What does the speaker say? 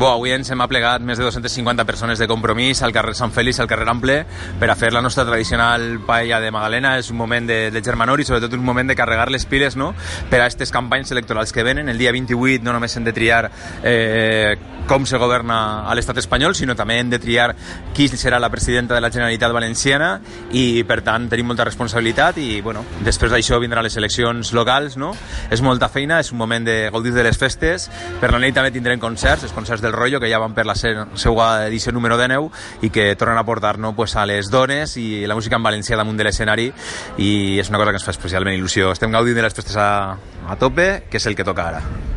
Bo, avui ens hem aplegat més de 250 persones de compromís al carrer Sant Fèlix, al carrer Ample, per a fer la nostra tradicional paella de Magalena. És un moment de, de germanor i sobretot un moment de carregar les piles no? per a aquestes campanyes electorals que venen. El dia 28 no només hem de triar eh, com se governa a l'estat espanyol, sinó també hem de triar qui serà la presidenta de la Generalitat Valenciana i, per tant, tenim molta responsabilitat i, bueno, després d'això vindran les eleccions locals, no? És molta feina, és un moment de gaudir de les festes. Per la nit també tindrem concerts, els concerts del Rollo, que ja van per la seva edició número 19 i que tornen a portar no, pues, a les dones i la música en valencià damunt de l'escenari i és una cosa que ens fa especialment il·lusió. Estem gaudint de les festes a, a tope, que és el que toca ara.